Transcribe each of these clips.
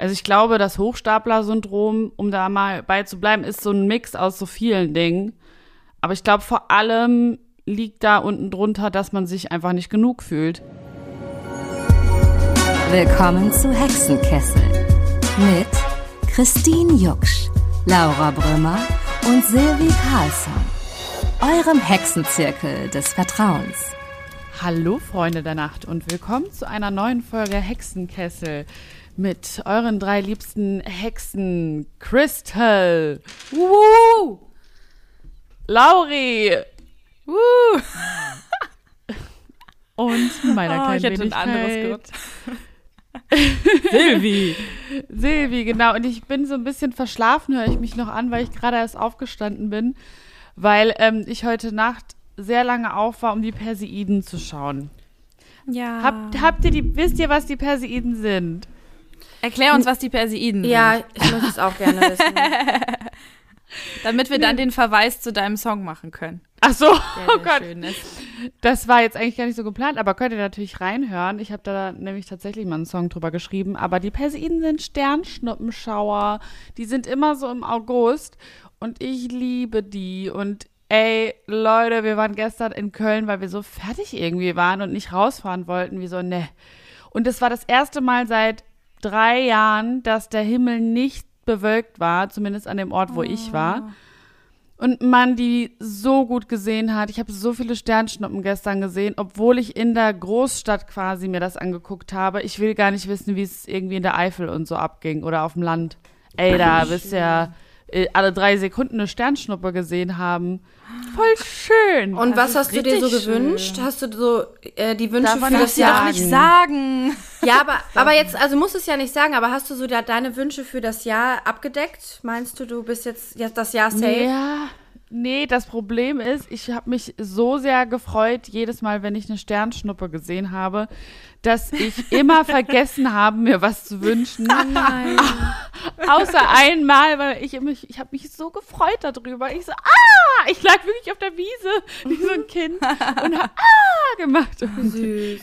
Also ich glaube, das Hochstapler-Syndrom, um da mal bei zu bleiben, ist so ein Mix aus so vielen Dingen. Aber ich glaube, vor allem liegt da unten drunter, dass man sich einfach nicht genug fühlt. Willkommen zu Hexenkessel mit Christine Jucksch, Laura Brümmer und Silvi Carlsson, eurem Hexenzirkel des Vertrauens. Hallo Freunde der Nacht und willkommen zu einer neuen Folge Hexenkessel mit euren drei liebsten Hexen Crystal, Woo! Lauri Woo! und meiner Oh, kleinen ich hätte ein anderes. Gott. Silvi. Silvi, genau. Und ich bin so ein bisschen verschlafen, höre ich mich noch an, weil ich gerade erst aufgestanden bin, weil ähm, ich heute Nacht sehr lange auf war, um die Perseiden zu schauen. Ja. Habt, habt ihr die, wisst ihr, was die Perseiden sind? Erklär uns, was die Perseiden Ja, sind. ich möchte es auch gerne wissen. Damit wir dann den Verweis zu deinem Song machen können. Ach so, Der oh Gott. schön ist. Das war jetzt eigentlich gar nicht so geplant, aber könnt ihr natürlich reinhören. Ich habe da nämlich tatsächlich mal einen Song drüber geschrieben. Aber die Perseiden sind Sternschnuppenschauer. Die sind immer so im August und ich liebe die. Und ey, Leute, wir waren gestern in Köln, weil wir so fertig irgendwie waren und nicht rausfahren wollten. Wie so, ne. Und es war das erste Mal seit drei Jahren, dass der Himmel nicht bewölkt war, zumindest an dem Ort, wo ich war. Und man die so gut gesehen hat. Ich habe so viele Sternschnuppen gestern gesehen, obwohl ich in der Großstadt quasi mir das angeguckt habe. Ich will gar nicht wissen, wie es irgendwie in der Eifel und so abging oder auf dem Land. Ey, da du ja äh, alle drei Sekunden eine Sternschnuppe gesehen haben. Voll schön. Und Das was hast du dir so gewünscht? schön. Hast du so äh, die Wünsche Darf für das Jahr? nicht sagen. Ja, aber, aber jetzt, also musst du es ja nicht sagen, aber hast du so da deine Wünsche für das Jahr abgedeckt? Meinst du, du bist jetzt, jetzt das Jahr safe? Ja, nee, das Problem ist, ich habe mich so sehr gefreut, jedes Mal, wenn ich eine Sternschnuppe gesehen habe, dass ich immer vergessen habe, mir was zu wünschen. Nein. Außer einmal, weil ich mich, ich habe mich so gefreut darüber. Ich so, ah! Ich lag wirklich auf der Wiese, wie so ein Kind und hab ah gemacht. Und Süß.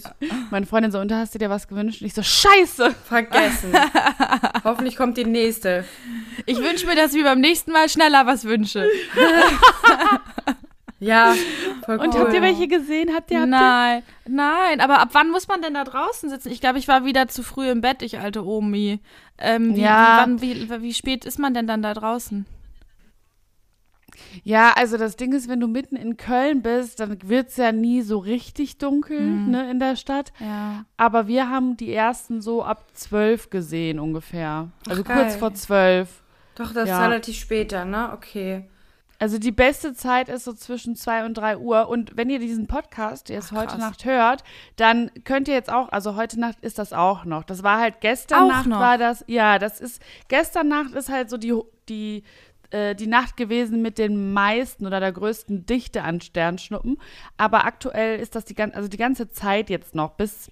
meine Freundin so, und da hast du dir was gewünscht? Und ich so, scheiße! Vergessen. Hoffentlich kommt die nächste. Ich wünsche mir, dass ich mir beim nächsten Mal schneller was wünsche. Ja, voll cool. Und habt ihr welche gesehen? Habt ihr, habt ihr? Nein, nein. Aber ab wann muss man denn da draußen sitzen? Ich glaube, ich war wieder zu früh im Bett, ich alte Omi. Ähm, wie, Ja. wie, wann, wie, wie spät ist man denn dann da draußen? Ja, also das Ding ist, wenn du mitten in Köln bist, dann wird's ja nie so richtig dunkel, ne, in der Stadt. Ja. Aber wir haben die ersten so ab zwölf gesehen ungefähr. Also Ach, kurz vor zwölf. Doch, das Ja. ist relativ später, ne? Okay. Also die beste Zeit ist so zwischen 2 und 3 Uhr. Und wenn ihr diesen Podcast jetzt Ach, heute. Nacht hört, dann könnt ihr jetzt auch, also heute Nacht ist das auch noch. Das war halt gestern Auch Nacht noch? war das, ja, das ist, gestern Nacht ist halt so die, die, äh, die Nacht gewesen mit den meisten oder der größten Dichte an Sternschnuppen. Aber aktuell ist das die, gan- also die ganze Zeit jetzt noch bis,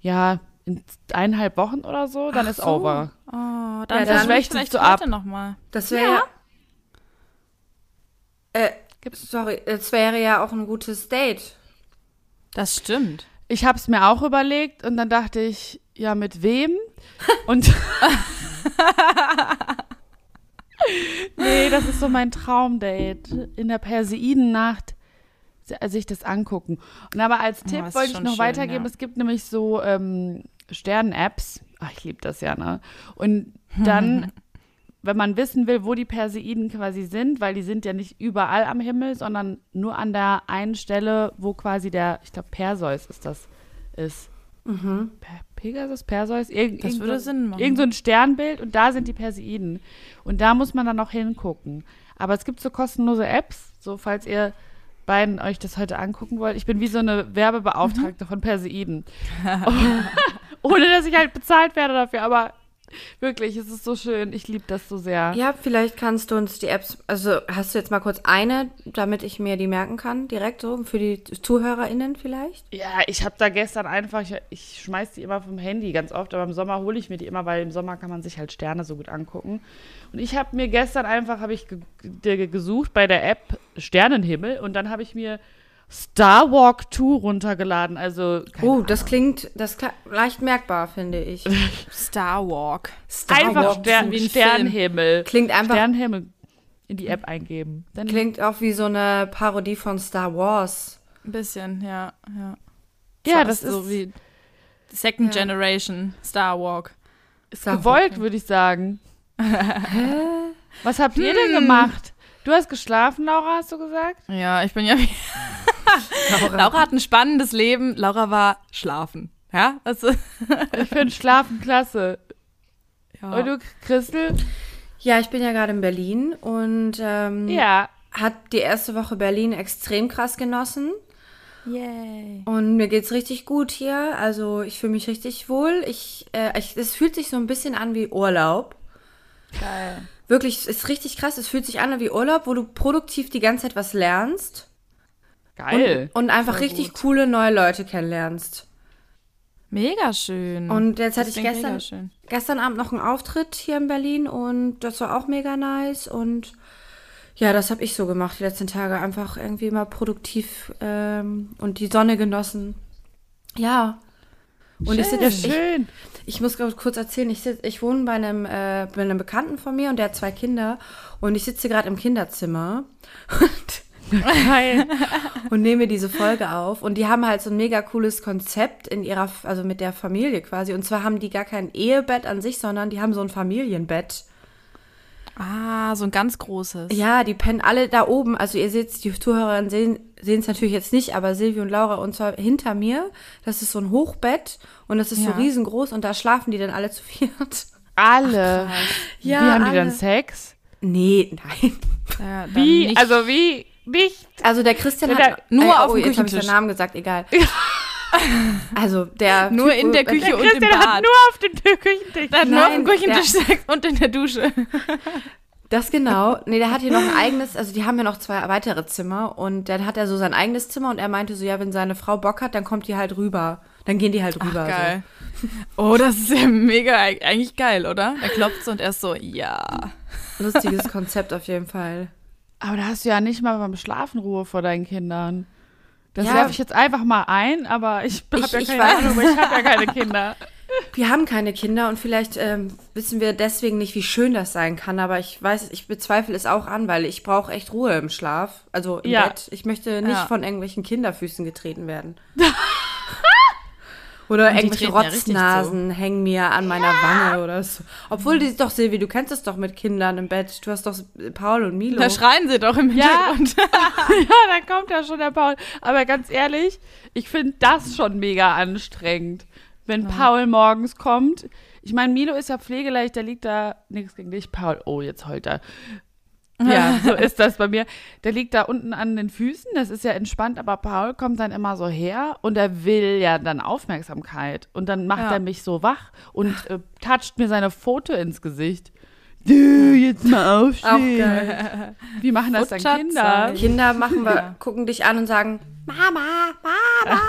ja, in eineinhalb Wochen oder so, dann Ach ist so. over. Oh, dann Ja, dann dann schwächt es so ab. noch mal. Das wäre ja. Äh, sorry, es wäre ja auch ein gutes Date. Das stimmt. Ich habe es mir auch überlegt und dann dachte ich, ja, mit wem? Und nee, das ist so mein Traumdate. In der Perseidennacht se- sich das angucken. Und aber als Oh, Tipp ist wollte ich noch schön, weitergeben, ja. es gibt nämlich so ähm, Sternen-Apps. Ach, ich liebe das ja, ne? Und dann, wenn man wissen will, wo die Perseiden quasi sind, weil die sind ja nicht überall am Himmel, sondern nur an der einen Stelle, wo quasi der, ich glaube, Perseus ist das, ist. Mhm. Pe- Pegasus, Perseus, irgend, Das würde so- Sinn machen. Irgend so ein Sternbild und da sind die Perseiden. Und da muss man dann auch hingucken. Aber es gibt so kostenlose Apps, so falls ihr beiden euch das heute angucken wollt. Ich bin wie so eine Werbebeauftragte von Perseiden. Ohne dass ich halt bezahlt werde dafür, aber wirklich, es ist so schön. Ich liebe das so sehr. Ja, vielleicht kannst du uns die Apps, also hast du jetzt mal kurz eine, damit ich mir die merken kann, direkt so, für die ZuhörerInnen vielleicht? Ja, ich habe da gestern einfach, ich, ich schmeiß die immer vom Handy ganz oft, aber im Sommer hole ich mir die immer, weil im Sommer kann man sich halt Sterne so gut angucken. Und ich habe mir gestern einfach, habe ich ge ge gesucht bei der App Sternenhimmel und dann habe ich mir Star Walk 2 runtergeladen. Also, Oh, das klingt, das kla- leicht merkbar, finde ich. Star Walk. Star einfach Walk. Stern, wie ein Sternhimmel. Klingt einfach, Sternhimmel in die App eingeben. Dann klingt auch wie so eine Parodie von Star Wars. Ein bisschen, ja, ja. ja, das so ist, wie Second Ja. Generation Star Walk. ist Star gewollt, würde ich sagen. Was habt ihr denn gemacht? Du hast geschlafen, Laura, hast du gesagt? Ja, ich bin ja. Laura hat ein spannendes Leben. Laura war schlafen. Ja, also. Ich finde Schlafen klasse. Ja. Und du, Christel? Ja, ich bin ja gerade in Berlin und ähm, Ja. hat die erste Woche Berlin extrem krass genossen. Yay. Und mir geht's richtig gut hier. Also ich fühle mich richtig wohl. Ich, äh, ich, es fühlt sich so ein bisschen an wie Urlaub. Geil. Wirklich, es ist richtig krass. Es fühlt sich an wie Urlaub, wo du produktiv die ganze Zeit was lernst. Geil. Und, und einfach Voll richtig gut. coole neue Leute kennenlernst. Mega schön. Und jetzt hatte Das ich gestern, schön. gestern Abend noch einen Auftritt hier in Berlin und das war auch mega nice. Und ja, das habe ich so gemacht die letzten Tage. Einfach irgendwie mal produktiv ähm, und die Sonne genossen. Ja. Und ich ja, sitze, ich, schön. ich muss gerade kurz erzählen, ich, sitz, ich wohne bei einem, äh, bei einem Bekannten von mir und der hat zwei Kinder und ich sitze gerade im Kinderzimmer und, Geil. und nehme diese Folge auf und die haben halt so ein mega cooles Konzept in ihrer, also mit der Familie quasi und zwar haben die gar kein Ehebett an sich, sondern die haben so ein Familienbett. Ah, so ein ganz großes. Ja, die pennen alle da oben. Also ihr seht, die Zuhörerinnen sehen sehen es natürlich jetzt nicht, aber Silvi und Laura und zwar hinter mir. Das ist so ein Hochbett und das ist so Ja. riesengroß und da schlafen die dann alle zu viert. Alle. Ja, wie haben die alle. dann Sex? Nee, nein. Ja, Wie? nicht- Also wie? Nicht? Also der Christian Der- hat nur äh, auf oh, dem jetzt habe ich Küchentisch. den Namen gesagt, egal. also der Nur Typ, in der Küche Der und im Christian hat Bad. nur auf dem Küchentisch. Der hat nur auf dem Nein, Küchentisch Sex und in der Dusche. Das genau. Nee, der hat hier noch ein eigenes, also die haben ja noch zwei weitere Zimmer und dann hat er so sein eigenes Zimmer und er meinte so, ja, wenn seine Frau Bock hat, dann kommt die halt rüber. Dann gehen die halt rüber. Geil. Oh, das ist ja mega, eigentlich geil, oder? Er klopft so und er ist so, ja. So. Lustiges Konzept auf jeden Fall. Aber da hast du ja nicht mal beim Schlafen Ruhe vor deinen Kindern. Das Ja. werfe ich jetzt einfach mal ein, aber ich habe Ich- ja ich keine weiß. Ahnung, ich habe ja keine Kinder. Wir haben keine Kinder und vielleicht ähm, wissen wir deswegen nicht, wie schön das sein kann, aber ich weiß, ich bezweifle es auch an, weil ich brauche echt Ruhe im Schlaf, also im Ja. Bett. Ich möchte nicht Ja. von irgendwelchen Kinderfüßen getreten werden. Oder Und die irgendwelche treten ja Rotznasen hängen mir an meiner Wange oder so. Obwohl, die doch, Silvi, du kennst es doch mit Kindern im Bett. Du hast doch Paul und Milo. Da schreien sie doch im Ja. Hintergrund. ja, da kommt ja schon der Paul. Aber ganz ehrlich, ich finde das schon mega anstrengend, wenn Paul morgens kommt. Ich meine, Milo ist ja pflegeleicht, der liegt da, nichts gegen dich, Paul. Oh, jetzt heult er. Ja, so ist das bei mir. Der liegt da unten an den Füßen, das ist ja entspannt, aber Paul kommt dann immer so her und er will ja dann Aufmerksamkeit. Und dann macht Ja. er mich so wach und äh, toucht mir seine Foto ins Gesicht. Du, jetzt mal Auch aufstehen. geil. Wie machen das dann. Kinder? Kinder machen wir, Ja. gucken dich an und sagen, Mama, Mama.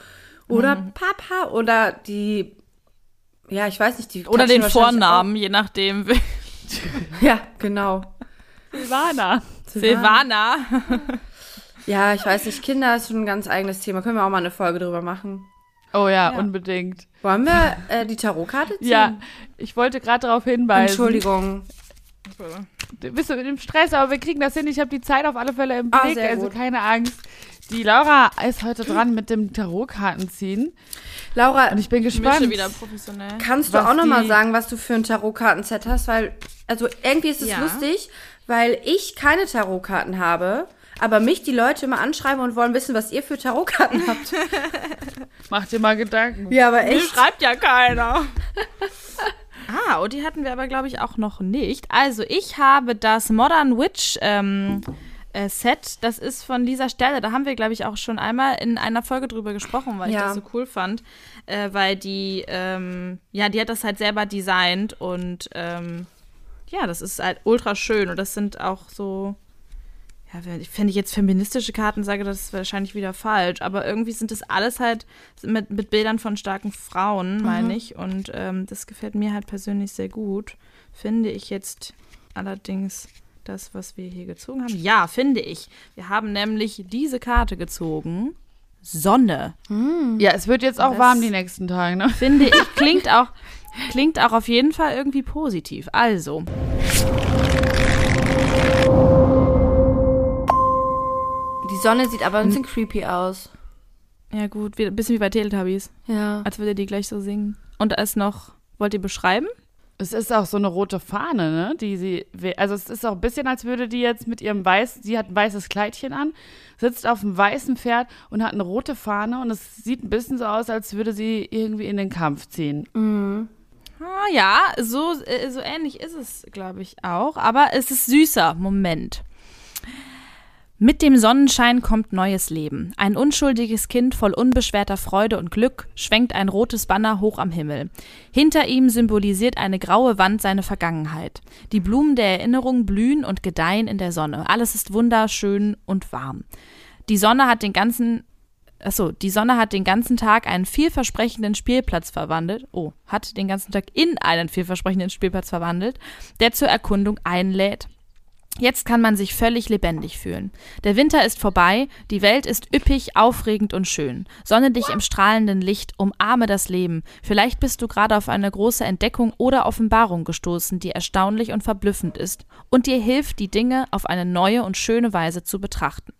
Oder Mhm. Papa. Oder die, ja, ich weiß nicht, die Oder den Vornamen, je nachdem. Auch. Ja, genau. Silvana. Silvana. Ja, ich weiß nicht, Kinder ist schon ein ganz eigenes Thema. Können wir auch mal eine Folge drüber machen. Oh ja, Ja. unbedingt. Wollen wir äh, die Tarotkarte ziehen? Ja, ich wollte gerade darauf hinweisen. Entschuldigung. Du bist mit dem Stress, aber wir kriegen das hin. Ich habe die Zeit auf alle Fälle im Ah, Blick, sehr also gut. keine Angst. Die Laura ist heute dran mit dem Tarotkarten ziehen Laura, und ich bin Ich gespannt. mische wieder professionell. kannst du auch noch mal die- sagen, was du für ein Tarotkartenset hast? Weil, also irgendwie ist es Ja. lustig, weil ich keine Tarotkarten habe, aber mich die Leute immer anschreiben und wollen wissen, was ihr für Tarotkarten habt. Mach dir mal Gedanken. ja, aber Mir echt. schreibt ja keiner. ah, und die hatten wir aber, glaube ich, auch noch nicht. Also, ich habe das Modern Witch ähm, äh, Set. Das ist von dieser Stelle. Da haben wir, glaube ich, auch schon einmal in einer Folge drüber gesprochen, weil ich Ja. das so cool fand. Äh, weil die, ähm, ja, die hat das halt selber designt und ähm, ja, das ist halt ultra schön. Und das sind auch so ja, wenn ich, jetzt feministische Karten sage, das ist wahrscheinlich wieder falsch. Aber irgendwie sind das alles halt mit, mit Bildern von starken Frauen, meine ich. Und ähm, das gefällt mir halt persönlich sehr gut. Finde ich jetzt allerdings das, was wir hier gezogen haben? Ja, finde ich. Wir haben nämlich diese Karte gezogen. Sonne. Ja, es wird jetzt auch Das- warm die nächsten Tage, ne? Finde ich, klingt auch, klingt auch auf jeden Fall irgendwie positiv. Also, Die Sonne sieht aber ein bisschen creepy aus. ja gut, wie, ein bisschen wie bei Teletubbies, Ja. als würde die gleich so singen. Und da ist noch, wollt ihr beschreiben? Es ist auch so eine rote Fahne, ne? Die sie, also es ist auch ein bisschen, als würde die jetzt mit ihrem weiß, sie hat ein weißes Kleidchen an, sitzt auf einem weißen Pferd und hat eine rote Fahne und es sieht ein bisschen so aus, als würde sie irgendwie in den Kampf ziehen. Ah, ja, so, äh, so ähnlich ist es, glaube ich, auch. Aber es ist süßer. Moment. Mit dem Sonnenschein kommt neues Leben. Ein unschuldiges Kind voll unbeschwerter Freude und Glück schwenkt ein rotes Banner hoch am Himmel. Hinter ihm symbolisiert eine graue Wand seine Vergangenheit. Die Blumen der Erinnerung blühen und gedeihen in der Sonne. Alles ist wunderschön und warm. Die Sonne hat den ganzen Achso, die Sonne hat den ganzen Tag einen vielversprechenden Spielplatz verwandelt. Oh, hat den ganzen Tag in einen vielversprechenden Spielplatz verwandelt, der zur Erkundung einlädt. Jetzt kann man sich völlig lebendig fühlen. Der Winter ist vorbei, die Welt ist üppig, aufregend und schön. Sonne dich im strahlenden Licht, umarme das Leben. Vielleicht bist du gerade auf eine große Entdeckung oder Offenbarung gestoßen, die erstaunlich und verblüffend ist und dir hilft, die Dinge auf eine neue und schöne Weise zu betrachten.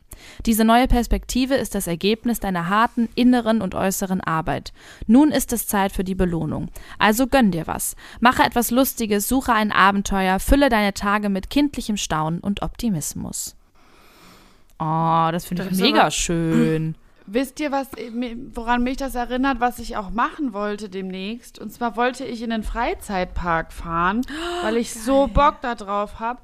Diese neue Perspektive ist das Ergebnis deiner harten inneren und äußeren Arbeit. Nun ist es Zeit für die Belohnung. Also gönn dir was. Mache etwas Lustiges, suche ein Abenteuer, fülle deine Tage mit kindlichem Staunen und Optimismus. Oh, das finde ich mega aber- schön. Wisst ihr, was, woran mich das erinnert, was ich auch machen wollte demnächst? Und zwar wollte ich in den Freizeitpark fahren, weil ich so Bock da drauf habe.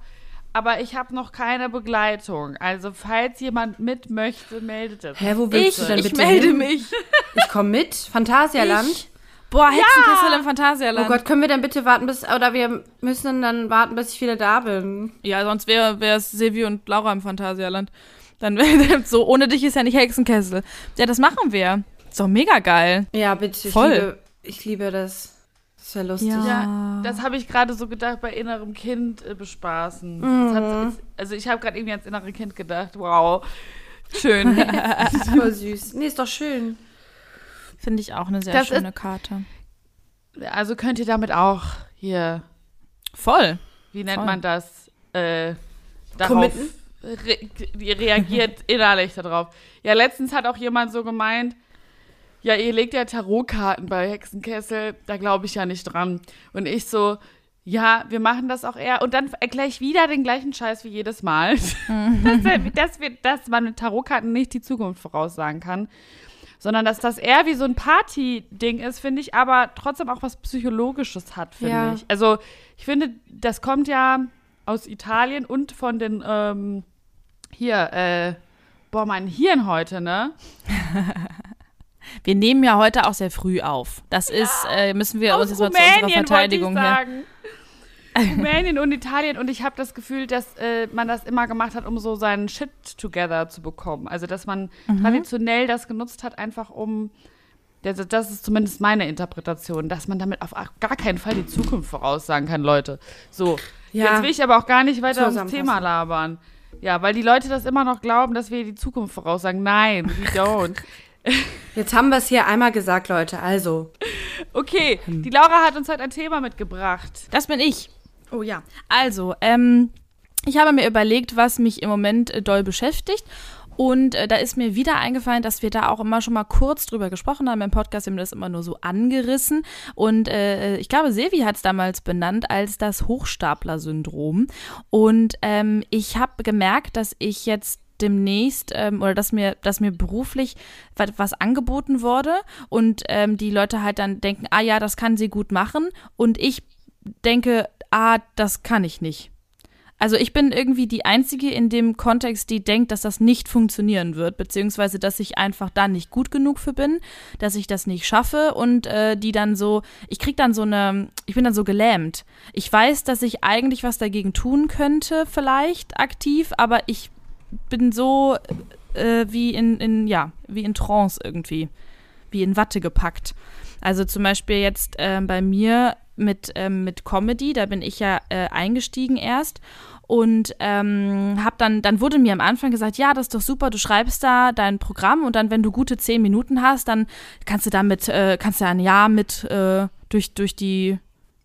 Aber ich habe noch keine Begleitung. Also, falls jemand mit möchte, meldet es. Hä, wo willst Ich, du denn ich bitte melde hin? mich. Ich komme mit. Phantasialand. Ich, boah, Hexenkessel im Phantasialand. Oh Gott, können wir dann bitte warten bis, oder wir müssen dann warten, bis ich wieder da bin. Ja, sonst wäre es Silvi und Laura im Phantasialand. Dann wäre so, ohne dich ist ja nicht Hexenkessel. Ja, das machen wir. Ist doch mega geil. Ja, bitte. Ich Voll. liebe, ich liebe das. Das ist ja lustig. Ja. Ja, das habe ich gerade so gedacht bei innerem Kind äh, bespaßen. Das hat, also ich habe gerade irgendwie ans innere Kind gedacht. Wow, schön. Das ist voll süß. Nee, ist doch schön. Finde ich auch eine sehr Das schöne Karte. also könnt ihr damit auch hier, Voll. wie nennt Voll. man das, äh, darauf Committen? re reagiert innerlich darauf. Ja, letztens hat auch jemand so gemeint, ja, ihr legt ja Tarotkarten bei Hexenkessel, da glaube ich ja nicht dran. Und ich so, ja, wir machen das auch eher. Und dann erkläre ich wieder den gleichen Scheiß wie jedes Mal. dass, dass, wir, dass man mit Tarotkarten nicht die Zukunft voraussagen kann. Sondern dass das eher wie so ein Party-Ding ist, finde ich, aber trotzdem auch was Psychologisches hat, finde Ja. ich. Also, ich finde, das kommt ja aus Italien und von den, ähm, hier, äh, boah, mein Hirn heute, ne? Wir nehmen ja heute auch sehr früh auf. Das ist, äh, müssen wir uns jetzt mal zu unserer Rumänien, Verteidigung her. sagen. Rumänien und Italien und ich habe das Gefühl, dass äh, man das immer gemacht hat, um so seinen Shit together zu bekommen. Also dass man Mhm. traditionell das genutzt hat, einfach um das, das ist zumindest meine Interpretation, dass man damit auf gar keinen Fall die Zukunft voraussagen kann, Leute. So, Ja. jetzt will ich aber auch gar nicht weiter ums. Thema labern. Ja, weil die Leute das immer noch glauben, dass wir die Zukunft voraussagen. Nein, we don't. Jetzt haben wir es hier einmal gesagt, Leute. Also. Okay, die Laura hat uns heute ein Thema mitgebracht. Das bin ich. Oh ja. Also, ähm, ich habe mir überlegt, was mich im Moment äh, doll beschäftigt. Und äh, da ist mir wieder eingefallen, dass wir da auch immer schon mal kurz drüber gesprochen haben. Im Podcast haben wir das immer nur so angerissen. Und äh, ich glaube, Silvi hat es damals benannt als das Hochstapler-Syndrom. Und ähm, ich habe gemerkt, dass ich jetzt demnächst ähm, oder dass mir, dass mir beruflich was, was angeboten wurde und ähm, die Leute halt dann denken, ah ja, das kann sie gut machen und ich denke, ah, das kann ich nicht. Also ich bin irgendwie die Einzige in dem Kontext, die denkt, dass das nicht funktionieren wird, beziehungsweise dass ich einfach da nicht gut genug für bin, dass ich das nicht schaffe und äh, die dann so, ich krieg dann so eine, ich bin dann so gelähmt. Ich weiß, dass ich eigentlich was dagegen tun könnte, vielleicht aktiv, aber ich bin so äh, wie in, in, ja, wie in Trance irgendwie, wie in Watte gepackt. Also zum Beispiel jetzt ähm, bei mir mit, ähm, mit Comedy, da bin ich ja äh, eingestiegen erst und ähm, hab dann, dann wurde mir am Anfang gesagt, ja, das ist doch super, du schreibst da dein Programm und dann, wenn du gute zehn Minuten hast, dann kannst du damit, äh, kannst du ein Jahr mit äh, durch, durch die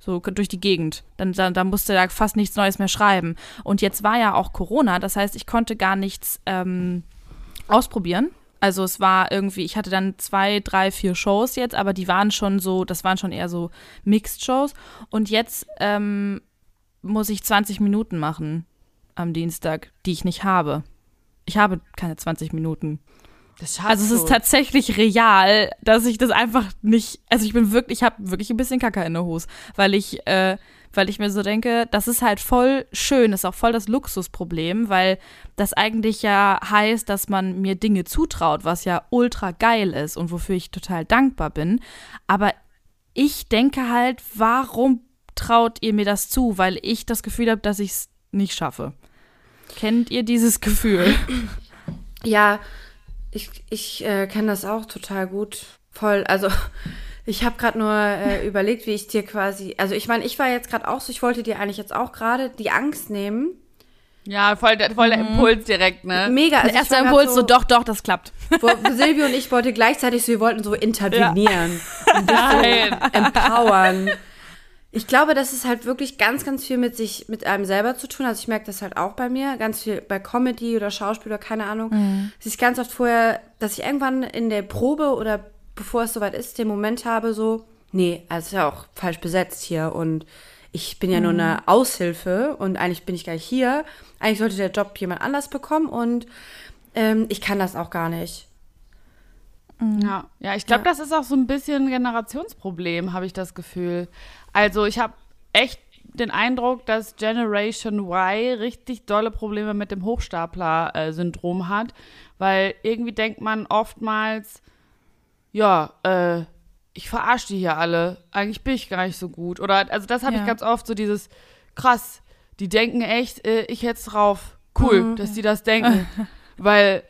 so durch die Gegend. Dann, dann, dann musste da fast nichts Neues mehr schreiben. Und jetzt war ja auch Corona, das heißt, ich konnte gar nichts ähm, ausprobieren. Also es war irgendwie, ich hatte dann zwei, drei, vier Shows jetzt, aber die waren schon so, das waren schon eher so Mixed-Shows. Und jetzt ähm, muss ich 20 Minuten machen am Dienstag, die ich nicht habe. Ich habe keine 20 Minuten. Also es ist tatsächlich real, dass ich das einfach nicht, also ich bin wirklich, ich habe wirklich ein bisschen Kacker in der Hose, weil ich, äh, weil ich mir so denke, das ist halt voll schön, ist auch voll das Luxusproblem, weil das eigentlich ja heißt, dass man mir Dinge zutraut, was ja ultra geil ist und wofür ich total dankbar bin. Aber ich denke halt, warum traut ihr mir das zu? Weil ich das Gefühl habe, dass ich es nicht schaffe. Kennt ihr dieses Gefühl? Ja, ich, ich äh, kenne das auch total gut. Voll, also ich habe gerade nur äh, überlegt, wie ich dir quasi, also ich meine, ich war jetzt gerade auch so, ich wollte dir eigentlich jetzt auch gerade die Angst nehmen. Ja, voll, der, voll der mhm. Impuls direkt, ne? Mega. Also Erster Impuls, so, so, doch, doch, das klappt. Wo, Silvio und ich wollten gleichzeitig so, wir wollten so intervenieren ja. so empowern. Ich glaube, das ist halt wirklich ganz, ganz viel mit sich, mit einem selber zu tun. Also ich merke das halt auch bei mir, ganz viel bei Comedy oder Schauspiel oder keine Ahnung. Mhm. Es ist ganz oft vorher, dass ich irgendwann in der Probe oder bevor es soweit ist, den Moment habe, so, nee, also ist ja auch falsch besetzt hier und ich bin ja mhm. nur eine Aushilfe und eigentlich bin ich gar nicht hier. Eigentlich sollte der Job jemand anders bekommen und ähm, ich kann das auch gar nicht. Mhm. Ja, ja, ich glaube, ja. das ist auch so ein bisschen ein Generationsproblem, habe ich das Gefühl. Also ich habe echt den Eindruck, dass Generation Y richtig dolle Probleme mit dem Hochstapler-Syndrom hat, weil irgendwie denkt man oftmals, ja, äh, ich verarsche die hier alle. Eigentlich bin ich gar nicht so gut. Oder, also das habe ja. ich ganz oft, so dieses, krass, die denken echt, äh, ich hätte es drauf. Cool, mhm. dass die das denken. weil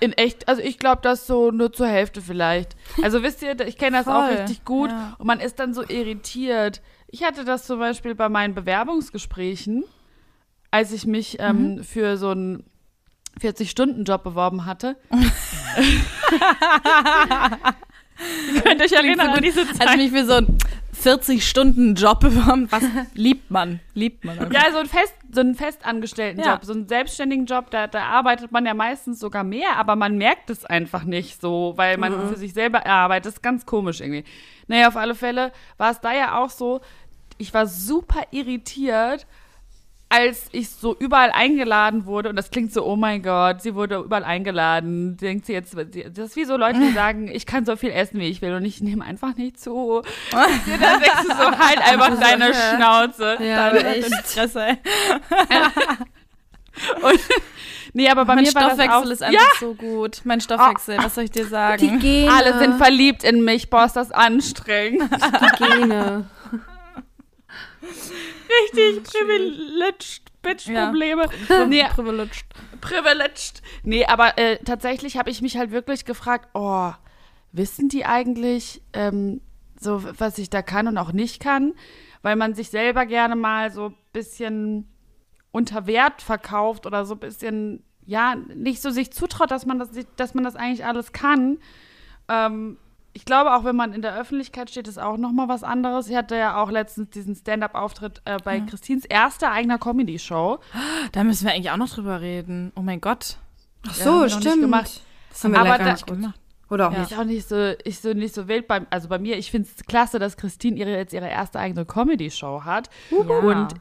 in echt, also ich glaube, das so nur zur Hälfte vielleicht. Also wisst ihr, ich kenne das Voll. auch richtig gut ja. und man ist dann so irritiert. Ich hatte das zum Beispiel bei meinen Bewerbungsgesprächen, als ich mich ähm, mhm. für so einen 40-Stunden-Job beworben hatte. Ihr könnt euch erinnern an diese Zeit. Als mich für so einen 40-Stunden-Job beworben, was liebt man? Liebt man. Einfach. Ja, so ein, Fest, so einen festangestellten ja. Job, so einen selbstständigen Job, da, da arbeitet man ja meistens sogar mehr, aber man merkt es einfach nicht so, weil man mhm. für sich selber arbeitet. Das ist ganz komisch irgendwie. Naja, auf alle Fälle war es da ja auch so, ich war super irritiert, als ich so überall eingeladen wurde, und das klingt so, oh mein Gott, sie wurde überall eingeladen, denkt sie jetzt, das ist wie so Leute, die sagen, ich kann so viel essen, wie ich will, und ich nehme einfach nicht zu. Und dann denkst du so, halt einfach deine Schnauze. Ja, deine echt. Fresse. und, nee, aber bei mein mir war das auch, ist einfach ja. so gut. Mein Stoffwechsel, oh, was soll ich dir sagen? Die Gene. Alle sind verliebt in mich, boah, ist das anstrengend. Die Gene. Richtig privileged Bitch-Probleme. Ja, nee, privileged. Privileged. Nee, aber äh, tatsächlich habe ich mich halt wirklich gefragt, oh, wissen die eigentlich ähm, so, was ich da kann und auch nicht kann? Weil man sich selber gerne mal so ein bisschen unter Wert verkauft oder so ein bisschen, ja, nicht so sich zutraut, dass man das, dass man das eigentlich alles kann. Ähm, ich glaube, auch wenn man in der Öffentlichkeit steht, ist auch noch mal was anderes. Ich hatte ja auch letztens diesen Stand-up-Auftritt äh, bei ja. Christins erster eigener Comedy-Show. Da müssen wir eigentlich auch noch drüber reden. Oh mein Gott. Ach so, ja, stimmt. Das haben wir Aber da, nicht gemacht. Oder auch ja. nicht. Ist auch nicht so, ich so nicht so wild beim, also bei mir, ich finde es klasse, dass Christine ihre, jetzt ihre erste eigene Comedy-Show hat. Ja. Und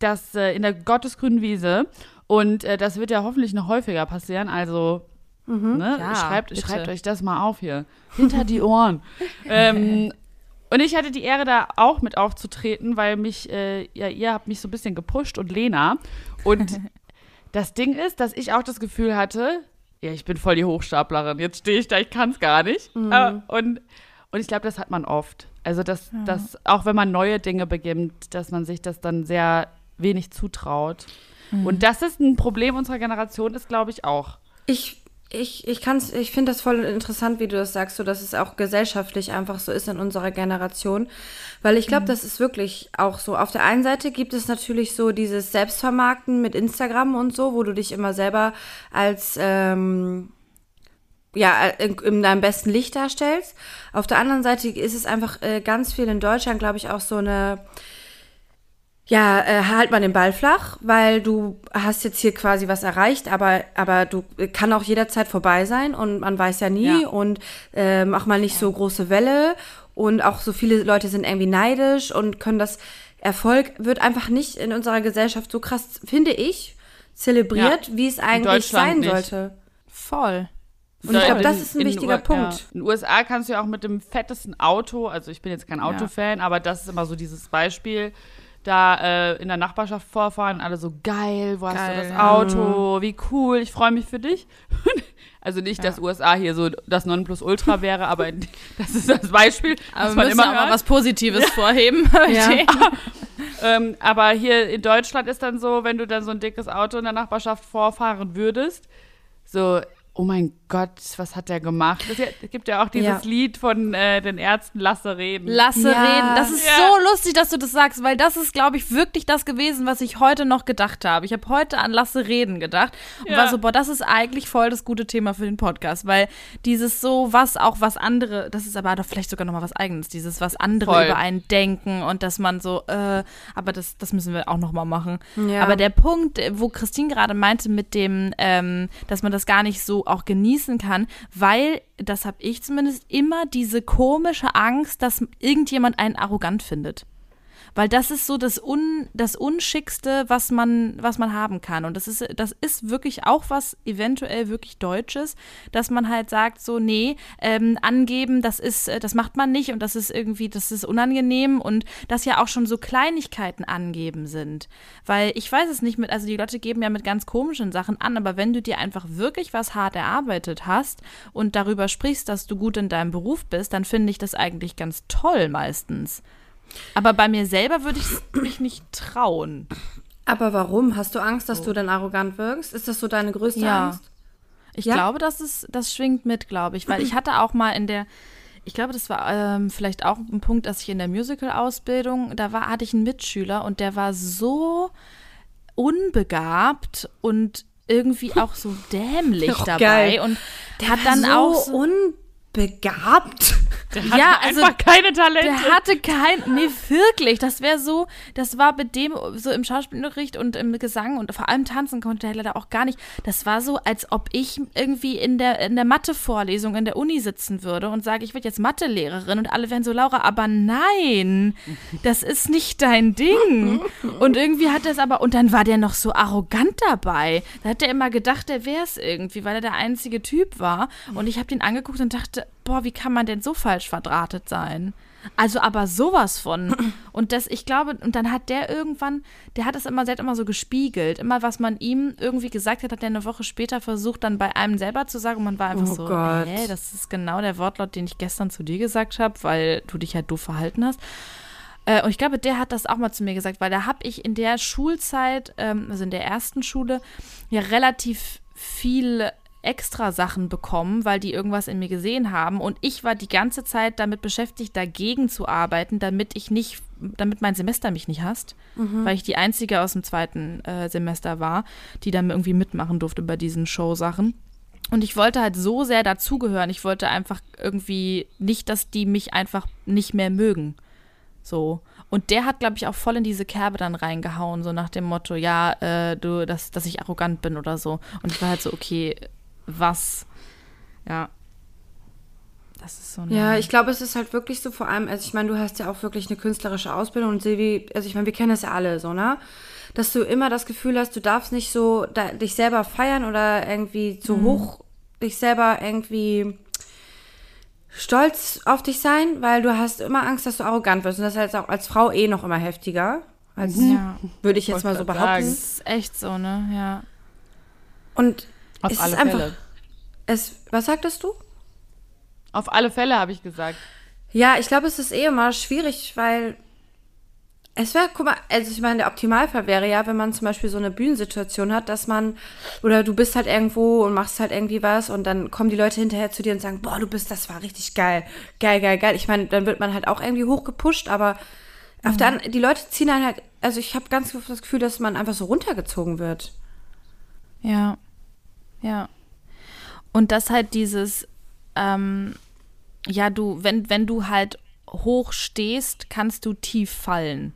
das äh, in der Gottesgrünen Wiese. Und äh, das wird ja hoffentlich noch häufiger passieren. Also Mhm. Ne? Ja, schreibt, schreibt, euch das mal auf hier. Hinter die Ohren. ähm, und ich hatte die Ehre, da auch mit aufzutreten, weil mich, äh, ja, ihr habt mich so ein bisschen gepusht und Lena. Und das Ding ist, dass ich auch das Gefühl hatte, ja, ich bin voll die Hochstaplerin. Jetzt stehe ich da, ich kann es gar nicht. Mhm. Äh, und, und ich glaube, das hat man oft. Also, dass, ja. dass auch wenn man neue Dinge beginnt, dass man sich das dann sehr wenig zutraut. Mhm. Und das ist ein Problem unserer Generation, ist, glaube ich, auch. Ich ich, ich kann's, ich finde das voll interessant, wie du das sagst, so dass es auch gesellschaftlich einfach so ist in unserer Generation. Weil ich glaube, mhm. das ist wirklich auch so. Auf der einen Seite gibt es natürlich so dieses Selbstvermarkten mit Instagram und so, wo du dich immer selber als ähm, ja, in, in deinem besten Licht darstellst. Auf der anderen Seite ist es einfach äh, ganz viel in Deutschland, glaube ich, auch so eine ja, äh, halt mal den Ball flach, weil du hast jetzt hier quasi was erreicht, aber, aber du kann auch jederzeit vorbei sein und man weiß ja nie ja. und äh, mach mal nicht so große Welle und auch so viele Leute sind irgendwie neidisch und können das Erfolg wird einfach nicht in unserer Gesellschaft so krass, finde ich, zelebriert, ja. wie es eigentlich sein nicht. sollte. Voll. Und ich glaube, das ist ein wichtiger U Punkt. Ja. In den USA kannst du ja auch mit dem fettesten Auto, also ich bin jetzt kein Autofan, ja. aber das ist immer so dieses Beispiel, da äh, in der Nachbarschaft vorfahren, alle so geil, wo geil, hast du das Auto, wie cool, ich freue mich für dich. also nicht, ja. dass USA hier so das Nonplusultra wäre, aber das ist das Beispiel. Aber was man immer auch mal was Positives ja. vorheben. Ja. ähm, aber hier in Deutschland ist dann so, wenn du dann so ein dickes Auto in der Nachbarschaft vorfahren würdest, so oh mein Gott, was hat der gemacht? Es gibt ja auch dieses ja. Lied von äh, den Ärzten, Lasse reden. Lasse ja. reden. Das ist ja. so lustig, dass du das sagst, weil das ist, glaube ich, wirklich das gewesen, was ich heute noch gedacht habe. Ich habe heute an Lasse reden gedacht und war so, boah, das ist eigentlich voll das gute Thema für den Podcast, weil dieses so, was auch was andere, das ist aber doch vielleicht sogar noch mal was eigenes, dieses, was andere voll. über einen denken und dass man so, äh, aber das, das müssen wir auch noch mal machen. Aber der Punkt, wo Christine gerade meinte mit dem, ähm, dass man das gar nicht so auch genießen kann, weil, das habe ich zumindest, immer diese komische Angst, dass irgendjemand einen arrogant findet. Weil das ist so das, Un, das Unschickste, was man, was man haben kann. Und das ist, das ist wirklich auch was eventuell wirklich Deutsches, dass man halt sagt, so, nee, ähm, angeben, das ist, äh, das macht man nicht und das ist irgendwie, das ist unangenehm und dass ja auch schon so Kleinigkeiten angeben sind. Weil ich weiß es nicht mit, also die Leute geben ja mit ganz komischen Sachen an, aber wenn du dir einfach wirklich was hart erarbeitet hast und darüber sprichst, dass du gut in deinem Beruf bist, dann finde ich das eigentlich ganz toll meistens. Aber bei mir selber würde ich mich nicht trauen. Aber warum? Hast du Angst, dass oh. du dann arrogant wirkst? Ist das so deine größte ja. Angst? Ich ja? glaube, das ist, das schwingt mit, glaube ich, weil ich hatte auch mal in der, ich glaube, das war ähm, vielleicht auch ein Punkt, dass ich in der Musical-Ausbildung, da war, hatte ich einen Mitschüler und der war so unbegabt und irgendwie auch so dämlich dabei geil. und der hat dann so auch so unbegabt. Der hatte ja, also, einfach keine Talente. Der hatte kein, nee, wirklich. Das wäre so, das war mit dem, so im Schauspielunterricht und im Gesang und vor allem tanzen konnte er leider auch gar nicht. Das war so, als ob ich irgendwie in der, in der Mathe-Vorlesung in der Uni sitzen würde und sage, ich werde jetzt Mathelehrerin und alle wären so, Laura, aber nein, das ist nicht dein Ding. Und irgendwie hat er es aber, und dann war der noch so arrogant dabei. Da hat er immer gedacht, er wäre es irgendwie, weil er der einzige Typ war. Und ich habe den angeguckt und dachte, boah, wie kann man denn so falsch verdrahtet sein? Also aber sowas von. Und das, ich glaube, und dann hat der irgendwann, der hat es immer, der hat immer so gespiegelt. Immer, was man ihm irgendwie gesagt hat, hat er eine Woche später versucht, dann bei einem selber zu sagen. Und man war einfach oh so, Gott. Hä, das ist genau der Wortlaut, den ich gestern zu dir gesagt habe, weil du dich halt doof verhalten hast. Äh, und ich glaube, der hat das auch mal zu mir gesagt, weil da habe ich in der Schulzeit, ähm, also in der ersten Schule, ja relativ viel extra Sachen bekommen, weil die irgendwas in mir gesehen haben. Und ich war die ganze Zeit damit beschäftigt, dagegen zu arbeiten, damit ich nicht, damit mein Semester mich nicht hasst. Mhm. Weil ich die einzige aus dem zweiten äh, Semester war, die dann irgendwie mitmachen durfte bei diesen Show-Sachen. Und ich wollte halt so sehr dazugehören. Ich wollte einfach irgendwie nicht, dass die mich einfach nicht mehr mögen. So. Und der hat, glaube ich, auch voll in diese Kerbe dann reingehauen, so nach dem Motto, ja, äh, du, dass, dass ich arrogant bin oder so. Und ich war halt so, okay, was. Ja. Das ist so Ja, ich glaube, es ist halt wirklich so vor allem, also ich meine, du hast ja auch wirklich eine künstlerische Ausbildung und Silvi, also ich meine, wir kennen das ja alle so, ne? Dass du immer das Gefühl hast, du darfst nicht so da, dich selber feiern oder irgendwie zu mhm. hoch dich selber irgendwie stolz auf dich sein, weil du hast immer Angst, dass du arrogant wirst. Und das ist halt auch als Frau eh noch immer heftiger. Als ja. würde ich jetzt mal so behaupten. Das ist echt so, ne? Ja. Und auf es alle ist einfach, Fälle. Es, was sagtest du? Auf alle Fälle, habe ich gesagt. Ja, ich glaube, es ist eh immer schwierig, weil Es wäre, guck mal, also ich meine, der Optimalfall wäre ja, wenn man zum Beispiel so eine Bühnensituation hat, dass man, oder du bist halt irgendwo und machst halt irgendwie was und dann kommen die Leute hinterher zu dir und sagen, boah, du bist, das war richtig geil, geil, geil, geil. Ich meine, dann wird man halt auch irgendwie hochgepusht, aber auf der, an- die Leute ziehen einen halt, also ich habe ganz oft das Gefühl, dass man einfach so runtergezogen wird. Ja. Ja. Und das halt dieses, ähm, ja, du, wenn, wenn du halt hoch stehst, kannst du tief fallen.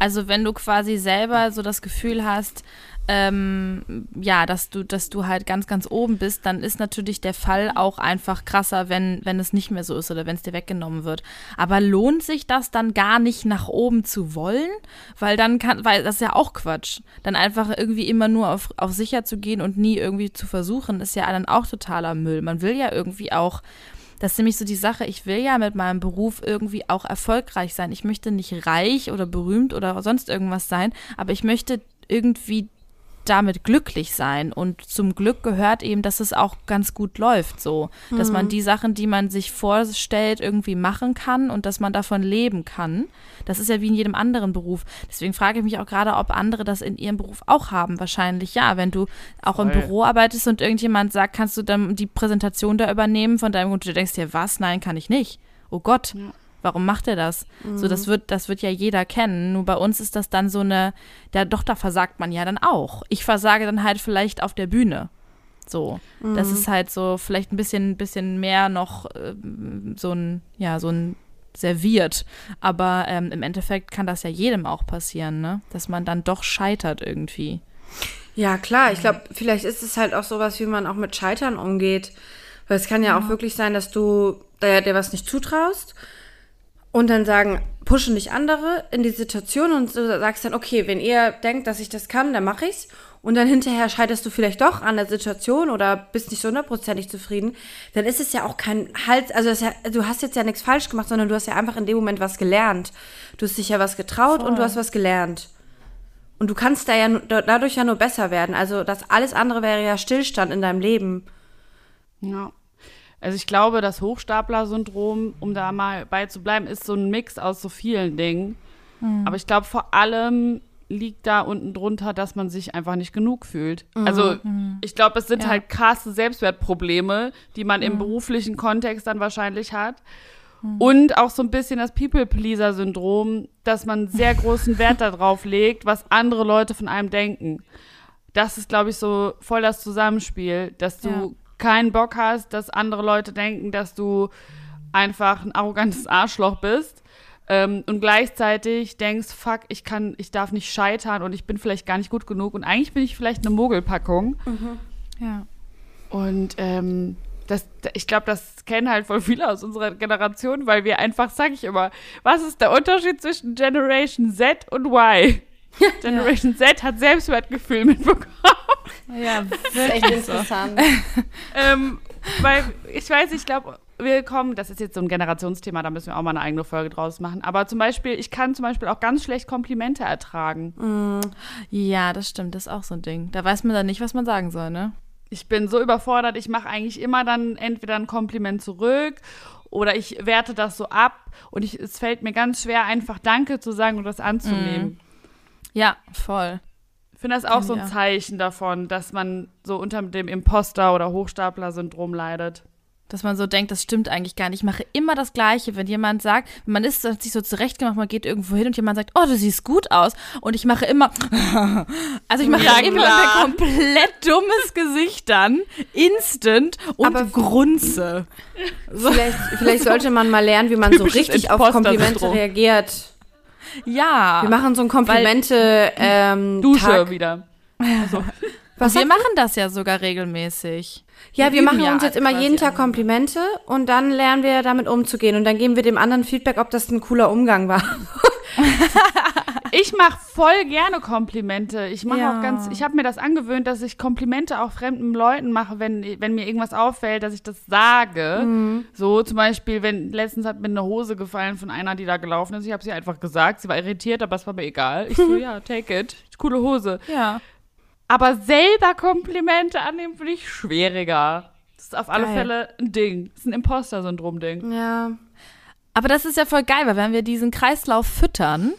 Also wenn du quasi selber so das Gefühl hast, ähm, ja, dass du, dass du halt ganz, ganz oben bist, dann ist natürlich der Fall auch einfach krasser, wenn, wenn es nicht mehr so ist oder wenn es dir weggenommen wird. Aber lohnt sich das dann gar nicht nach oben zu wollen? Weil dann kann, weil das ist ja auch Quatsch. Dann einfach irgendwie immer nur auf, auf sicher zu gehen und nie irgendwie zu versuchen, ist ja dann auch totaler Müll. Man will ja irgendwie auch das ist nämlich so die Sache, ich will ja mit meinem Beruf irgendwie auch erfolgreich sein. Ich möchte nicht reich oder berühmt oder sonst irgendwas sein, aber ich möchte irgendwie damit glücklich sein. Und zum Glück gehört eben, dass es auch ganz gut läuft, so. Dass man die Sachen, die man sich vorstellt, irgendwie machen kann und dass man davon leben kann. Das ist ja wie in jedem anderen Beruf. Deswegen frage ich mich auch gerade, ob andere das in ihrem Beruf auch haben. Wahrscheinlich ja. Wenn du auch im Voll. Büro arbeitest und irgendjemand sagt, kannst du dann die Präsentation da übernehmen von deinem und du denkst dir, was? Nein, kann ich nicht. Oh Gott. Warum macht er das? So, das wird, das wird ja jeder kennen. Nur bei uns ist das dann so eine, ja doch, da versagt man ja dann auch. Ich versage dann halt vielleicht auf der Bühne. So. Das ist halt so vielleicht ein bisschen, bisschen mehr noch ähm, so ein, ja, so ein serviert. Aber ähm, im Endeffekt kann das ja jedem auch passieren, ne? Dass man dann doch scheitert irgendwie. Ja, klar. Ich glaube, vielleicht ist es halt auch sowas, wie man auch mit Scheitern umgeht. Weil es kann ja, auch wirklich sein, dass du dir was nicht zutraust und dann sagen, pushen dich andere in die Situation und du sagst dann, okay, wenn ihr denkt, dass ich das kann, dann mache ich's. Und dann hinterher scheiterst du vielleicht doch an der Situation oder bist nicht so hundertprozentig zufrieden, dann ist es ja auch kein Halt, also ja, du hast jetzt ja nichts falsch gemacht, sondern du hast ja einfach in dem Moment was gelernt. Du hast dich ja was getraut und du hast was gelernt. Und du kannst da ja dadurch ja nur besser werden. Also das alles andere wäre ja Stillstand in deinem Leben. Ja. Also ich glaube, das Hochstapler-Syndrom, um da mal bei zu bleiben, ist so ein Mix aus so vielen Dingen. Aber ich glaube, vor allem liegt da unten drunter, dass man sich einfach nicht genug fühlt. Also ich glaube, es sind Ja. halt krasse Selbstwertprobleme, die man im beruflichen Kontext dann wahrscheinlich hat. Und auch so ein bisschen das People-Pleaser-Syndrom, dass man sehr großen Wert darauf legt, was andere Leute von einem denken. Das ist, glaube ich, so voll das Zusammenspiel, dass du Ja. Keinen Bock hast, dass andere Leute denken, dass du einfach ein arrogantes Arschloch bist. Ähm, und gleichzeitig denkst, fuck, ich kann, ich darf nicht scheitern und ich bin vielleicht gar nicht gut genug und eigentlich bin ich vielleicht eine Mogelpackung. Ja. Und ähm, das, ich glaube, das kennen halt voll viele aus unserer Generation, weil wir einfach, sag ich immer, was ist der Unterschied zwischen Generation Z und Y? Generation Z hat Selbstwertgefühl mitbekommen. Ja, Echt interessant. ähm, weil ich weiß, ich glaube, wir kommen, das ist jetzt so ein Generationsthema, da müssen wir auch mal eine eigene Folge draus machen. Aber zum Beispiel, ich kann zum Beispiel auch ganz schlecht Komplimente ertragen. ja, das stimmt, das ist auch so ein Ding. Da weiß man dann nicht, was man sagen soll, ne? Ich bin so überfordert, ich mache eigentlich immer dann entweder ein Kompliment zurück oder ich werte das so ab und ich, es fällt mir ganz schwer, einfach Danke zu sagen und das anzunehmen. Ja, voll. Ich finde das auch so ein auch. Zeichen davon, dass man so unter dem Imposter- oder Hochstapler-Syndrom leidet. Dass man so denkt, das stimmt eigentlich gar nicht. Ich mache immer das Gleiche, wenn jemand sagt, man ist hat sich so zurechtgemacht, man geht irgendwo hin und jemand sagt, oh, du siehst gut aus. Und ich mache immer, also ich mache Ja, immer klar. ein komplett dummes Gesicht dann, instant und Aber- grunze. vielleicht, vielleicht sollte man mal lernen, wie man so richtig auf. Komplimente reagiert. Ja. Wir machen so ein Komplimente ähm, Dusche Tag. wieder. Was wir machen das ja sogar regelmäßig. Ja, wir üben machen ja uns jetzt immer jeden Tag. Komplimente und dann lernen wir damit umzugehen und dann geben wir dem anderen Feedback, ob das ein cooler Umgang war. Ich mache voll gerne Komplimente. Ich mache Ja. auch ganz, ich habe mir das angewöhnt, dass ich Komplimente auch fremden Leuten mache, wenn, wenn mir irgendwas auffällt, dass ich das sage. So zum Beispiel, wenn letztens hat mir eine Hose gefallen von einer, die da gelaufen ist. Ich habe sie einfach gesagt. Sie war irritiert, aber es war mir egal. Ich so, ja, take it. Coole Hose. Ja. Aber selber Komplimente annehmen finde ich schwieriger. Das ist auf alle Geil. Fälle ein Ding. Das ist ein Imposter-Syndrom-Ding. Ja. Aber das ist ja voll geil, weil wenn wir diesen Kreislauf füttern,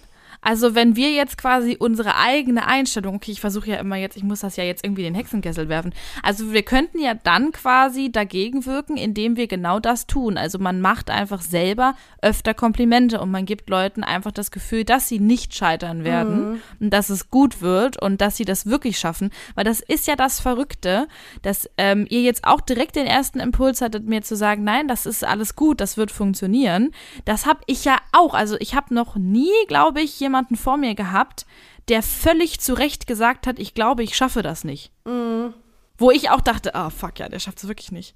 Also wenn wir jetzt quasi unsere eigene Einstellung, okay, ich versuche ja immer jetzt, ich muss das ja jetzt irgendwie in den Hexenkessel werfen. Also wir könnten ja dann quasi dagegen wirken, indem wir genau das tun. Also man macht einfach selber öfter Komplimente und man gibt Leuten einfach das Gefühl, dass sie nicht scheitern werden mhm. und dass es gut wird und dass sie das wirklich schaffen. Weil das ist ja das Verrückte, dass ähm, ihr jetzt auch direkt den ersten Impuls hattet, mir zu sagen, nein, das ist alles gut, das wird funktionieren. Das habe ich ja auch. Also ich habe noch nie, glaube ich, jemand jemanden vor mir gehabt, der völlig zu Recht gesagt hat, ich glaube, ich schaffe das nicht. Mhm. Wo ich auch dachte, ah, oh, fuck, ja, der schafft es wirklich nicht.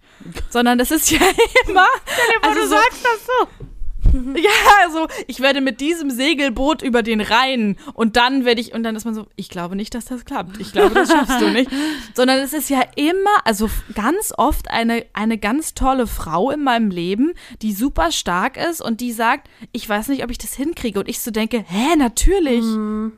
Sondern das ist ja immer. Ja, also du so, sagst das so. Ja, also ich werde mit diesem Segelboot über den Rhein und dann werde ich, und dann ist man so, ich glaube nicht, dass das klappt. Ich glaube, das schaffst du nicht. Sondern es ist ja immer, also ganz oft eine, eine ganz tolle Frau in meinem Leben, die super stark ist und die sagt, ich weiß nicht, ob ich das hinkriege. Und ich so denke, hä, natürlich. Mhm.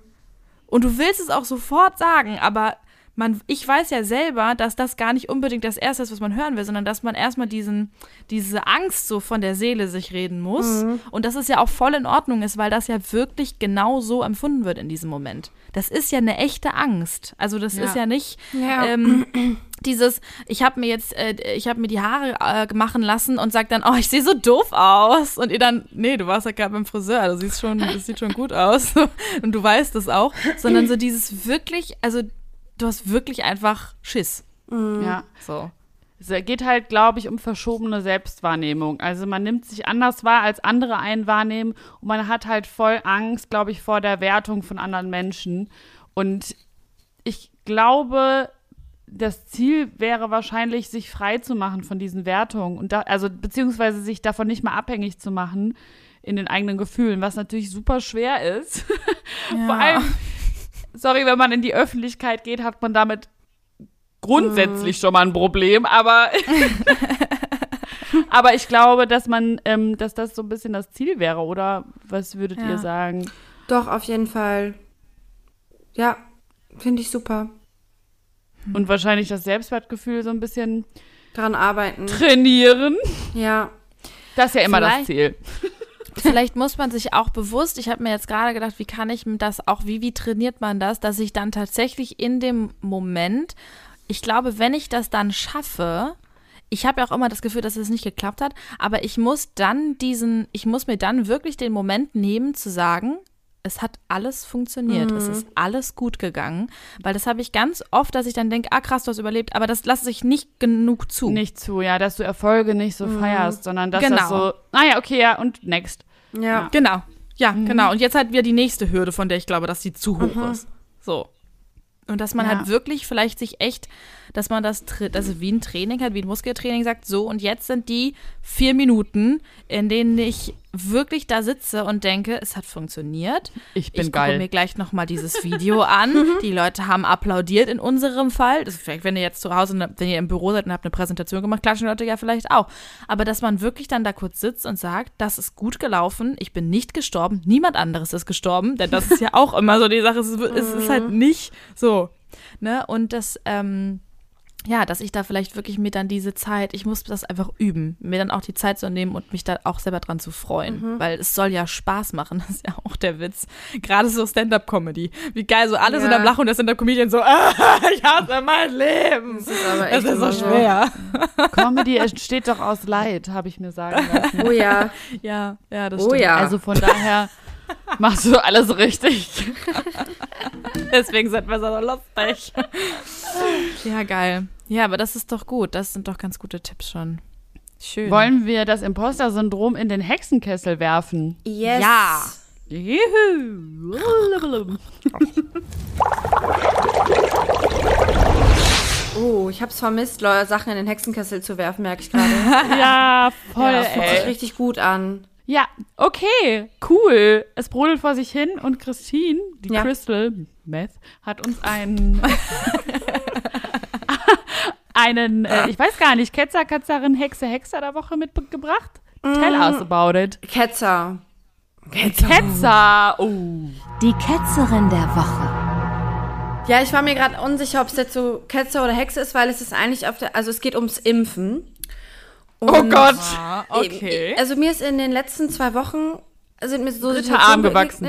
Und du willst es auch sofort sagen, aber man, ich weiß ja selber, dass das gar nicht unbedingt das Erste ist, was man hören will, sondern dass man erstmal diesen, diese Angst so von der Seele sich reden muss. Mhm. Und dass es ja auch voll in Ordnung ist, weil das ja wirklich genau so empfunden wird in diesem Moment. Das ist ja eine echte Angst. Also das ja. ist ja nicht ja. Ähm, dieses, ich habe mir jetzt, äh, ich habe mir die Haare äh, machen lassen und sag dann, oh, ich sehe so doof aus. Und ihr dann, nee, du warst ja gerade beim Friseur, du siehst schon, das sieht schon gut aus. und du weißt es auch. Sondern so dieses wirklich, also du hast wirklich einfach Schiss. Mhm. Ja. So. Es geht halt, glaube ich, um verschobene Selbstwahrnehmung. Also man nimmt sich anders wahr, als andere einen wahrnehmen und man hat halt voll Angst, glaube ich, vor der Wertung von anderen Menschen. Und ich glaube, das Ziel wäre wahrscheinlich, sich frei zu machen von diesen Wertungen und da, also beziehungsweise sich davon nicht mehr abhängig zu machen in den eigenen Gefühlen, was natürlich super schwer ist. Ja. Vor allem, sorry, wenn man in die Öffentlichkeit geht, hat man damit grundsätzlich schon mal ein Problem, aber aber ich glaube, dass man, ähm, dass das so ein bisschen das Ziel wäre, oder was würdet ja. ihr sagen? Doch, auf jeden Fall. Ja, finde ich super. Und wahrscheinlich das Selbstwertgefühl so ein bisschen daran arbeiten. Trainieren. Ja. Das ist ja immer Vielleicht. das Ziel. Vielleicht muss man sich auch bewusst, ich habe mir jetzt gerade gedacht, wie kann ich das auch, wie, wie trainiert man das, dass ich dann tatsächlich in dem Moment, ich glaube, wenn ich das dann schaffe, ich habe ja auch immer das Gefühl, dass es nicht geklappt hat, aber ich muss dann diesen, ich muss mir dann wirklich den Moment nehmen zu sagen, es hat alles funktioniert, mhm. es ist alles gut gegangen, weil das habe ich ganz oft, dass ich dann denke, ah krass, du hast überlebt, aber das lasse ich nicht genug zu. Nicht zu, ja, dass du Erfolge nicht so mhm. feierst, sondern dass genau. das so, naja, okay, ja, und next. Ja. ja. Genau. Ja, mhm. genau. Und jetzt halt wieder die nächste Hürde, von der ich glaube, dass sie zu hoch mhm. ist. So. Und dass man ja. halt wirklich vielleicht sich echt, dass man das, also wie ein Training hat, wie ein Muskeltraining sagt, so und jetzt sind die vier Minuten, in denen ich wirklich da sitze und denke, es hat funktioniert. Ich bin ich geil. Ich gucke mir gleich nochmal dieses Video an. Die Leute haben applaudiert in unserem Fall. Das ist vielleicht, wenn ihr jetzt zu Hause, wenn ihr im Büro seid und habt eine Präsentation gemacht, klatschen Leute ja vielleicht auch. Aber dass man wirklich dann da kurz sitzt und sagt, das ist gut gelaufen, ich bin nicht gestorben, niemand anderes ist gestorben, denn das ist ja auch immer so die Sache, es ist, es ist halt nicht so. Ne? Und das, ähm, ja, dass ich da vielleicht wirklich mir dann diese Zeit, ich muss das einfach üben, mir dann auch die Zeit zu nehmen und mich da auch selber dran zu freuen, mhm. weil es soll ja Spaß machen, das ist ja auch der Witz. Gerade so Stand-up-Comedy, wie geil, so alle ja. sind am Lachen und der Stand-up-Comedian so, ah, ich hasse mein Leben. Das ist, aber echt das ist so schwer. Comedy entsteht doch aus Leid, habe ich mir sagen lassen. Oh ja. Ja, ja, das oh, stimmt. Ja. Also von daher machst du alles richtig. Deswegen sind wir so lustig. Ja, geil. Ja, aber das ist doch gut. Das sind doch ganz gute Tipps schon. Schön. Wollen wir das Imposter-Syndrom in den Hexenkessel werfen? Yes. Ja. Juhu. Oh, ich hab's vermisst, Leute, Sachen in den Hexenkessel zu werfen, merke ich gerade. ja, voll. Ja, das fühlt sich richtig gut an. Ja, okay, cool. Es brodelt vor sich hin und Christine, die ja. Crystal Meth, hat uns einen einen, äh, ich weiß gar nicht, Ketzer, Ketzerin, Hexe, Hexer der Woche mitgebracht? Mm. Tell us about it. Ketzer. Ketzer. Ketzer. Oh. Die Ketzerin der Woche. Ja, ich war mir gerade unsicher, ob es jetzt so Ketzer oder Hexe ist, weil es ist eigentlich auf der, also es geht ums Impfen. Und oh Gott. Okay. Also mir ist in den letzten zwei Wochen sind mir so Arm gewachsen.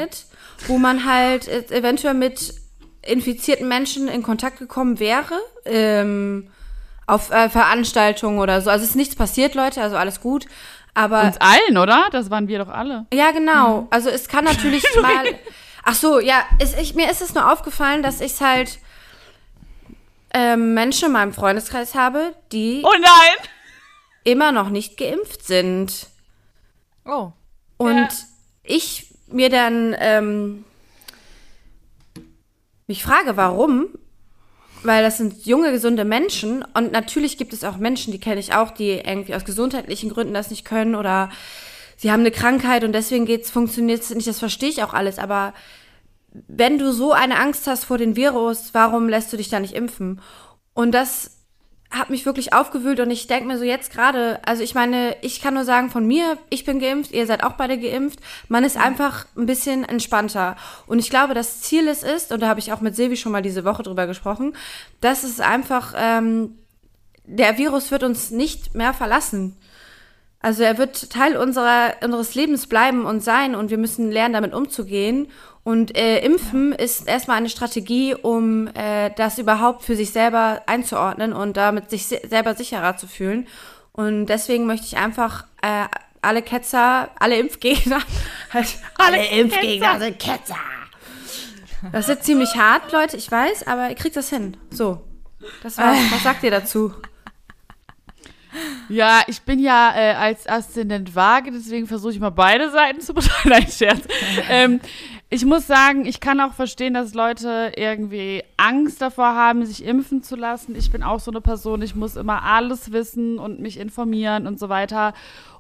wo man halt äh, eventuell mit infizierten Menschen in Kontakt gekommen wäre. Ähm, auf äh, Veranstaltungen oder so. Also es ist nichts passiert, Leute, also alles gut. Aber Uns allen, oder? Das waren wir doch alle. ja, genau. Also es kann natürlich mal. Ach so, ja, es, ich, mir ist es nur aufgefallen, dass ich halt ähm, Menschen in meinem Freundeskreis habe, die Oh nein! Immer noch nicht geimpft sind. Oh. Und Ja. ich mir dann ähm, mich frage, warum? Weil das sind junge, gesunde Menschen und natürlich gibt es auch Menschen, die kenne ich auch, die irgendwie aus gesundheitlichen Gründen das nicht können oder sie haben eine Krankheit und deswegen geht's, funktioniert es nicht, das verstehe ich auch alles, aber wenn du so eine Angst hast vor dem Virus, warum lässt du dich da nicht impfen? Und das hat mich wirklich aufgewühlt und ich denke mir so jetzt gerade, also ich meine, ich kann nur sagen von mir, ich bin geimpft, ihr seid auch beide geimpft. Man ist einfach ein bisschen entspannter. Und ich glaube, das Ziel ist, ist und da habe ich auch mit Silvi schon mal diese Woche drüber gesprochen, dass es einfach, ähm, der Virus wird uns nicht mehr verlassen. Also er wird Teil unserer, unseres Lebens bleiben und sein und wir müssen lernen, damit umzugehen. Und äh, Impfen ist erstmal eine Strategie, um äh, das überhaupt für sich selber einzuordnen und damit sich se selber sicherer zu fühlen. Und deswegen möchte ich einfach äh, alle Ketzer, alle Impfgegner, halt, alle Impfgegner sind Ketzer. Das ist ziemlich hart, Leute, ich weiß, aber ihr kriegt das hin. So, das war's. Was sagt ihr dazu? Ja, ich bin ja äh, als Aszendent vage, deswegen versuche ich mal beide Seiten zu betreuen. Nein, Scherz. ähm, ich muss sagen, ich kann auch verstehen, dass Leute irgendwie Angst davor haben, sich impfen zu lassen. Ich bin auch so eine Person, ich muss immer alles wissen und mich informieren und so weiter.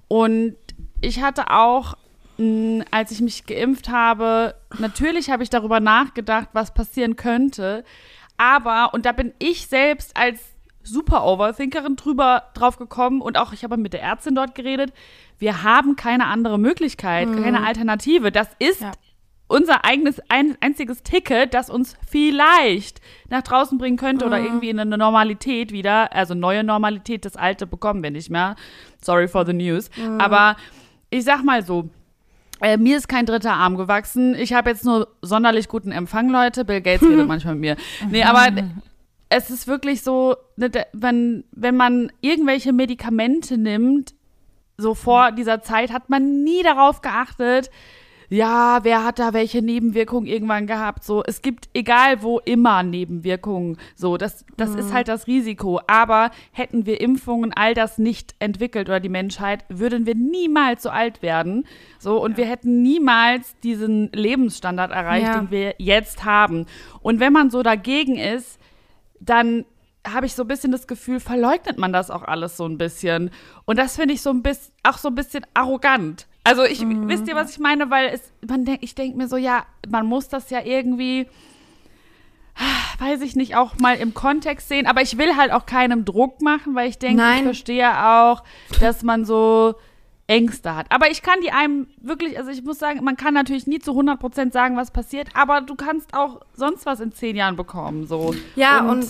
Und ich hatte auch, mh, als ich mich geimpft habe, natürlich habe ich darüber nachgedacht, was passieren könnte. Aber, und da bin ich selbst als super Overthinkerin drüber drauf gekommen und auch ich habe mit der Ärztin dort geredet. Wir haben keine andere Möglichkeit, keine Alternative. Das ist Ja. Unser eigenes ein, einziges Ticket, das uns vielleicht nach draußen bringen könnte oder irgendwie in eine Normalität wieder, also neue Normalität, das alte bekommen wir nicht mehr. Sorry for the news. Aber ich sag mal so, äh, mir ist kein dritter Arm gewachsen. Ich habe jetzt nur sonderlich guten Empfang, Leute. Bill Gates redet manchmal mit mir. Nee, aber es ist wirklich so, ne, wenn, wenn man irgendwelche Medikamente nimmt, so vor dieser Zeit, hat man nie darauf geachtet, ja, wer hat da welche Nebenwirkungen irgendwann gehabt? So, es gibt egal wo immer Nebenwirkungen. So, das, das ist halt das Risiko. Aber hätten wir Impfungen all das nicht entwickelt oder die Menschheit, würden wir niemals so alt werden. So, und wir hätten niemals diesen Lebensstandard erreicht, Ja. den wir jetzt haben. Und wenn man so dagegen ist, dann habe ich so ein bisschen das Gefühl, verleugnet man das auch alles so ein bisschen. Und das finde ich so ein bisschen, auch so ein bisschen arrogant. Also ich, wisst ihr, was ich meine? Weil es, man denk, ich denke mir so, ja, man muss das ja irgendwie, weiß ich nicht, auch mal im Kontext sehen. Aber ich will halt auch keinem Druck machen, weil ich denke, ich verstehe auch, dass man so Ängste hat. Aber ich kann die einem wirklich, also ich muss sagen, man kann natürlich nie zu 100% sagen, was passiert, aber du kannst auch sonst was in zehn Jahren bekommen, so. Ja, und,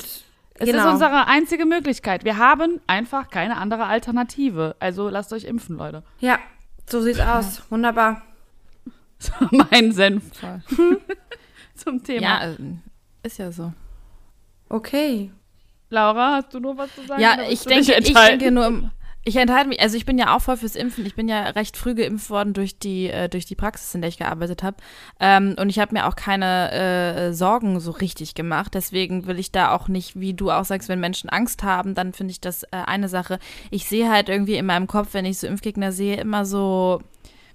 es genau. ist unsere einzige Möglichkeit. Wir haben einfach keine andere Alternative. Also lasst euch impfen, Leute. Ja, so sieht's aus. Wunderbar. mein Senf zum Thema. Ja, äh, ist ja so. Okay. Laura, hast du nur was zu sagen? Ja, ich denke, ich denke nur, im- ich enthalte mich, also ich bin ja auch voll fürs Impfen. Ich bin ja recht früh geimpft worden durch die, äh, durch die Praxis, in der ich gearbeitet habe. Ähm, und ich habe mir auch keine äh, Sorgen so richtig gemacht. Deswegen will ich da auch nicht, wie du auch sagst, wenn Menschen Angst haben, dann finde ich das äh, eine Sache. Ich sehe halt irgendwie in meinem Kopf, wenn ich so Impfgegner sehe, immer so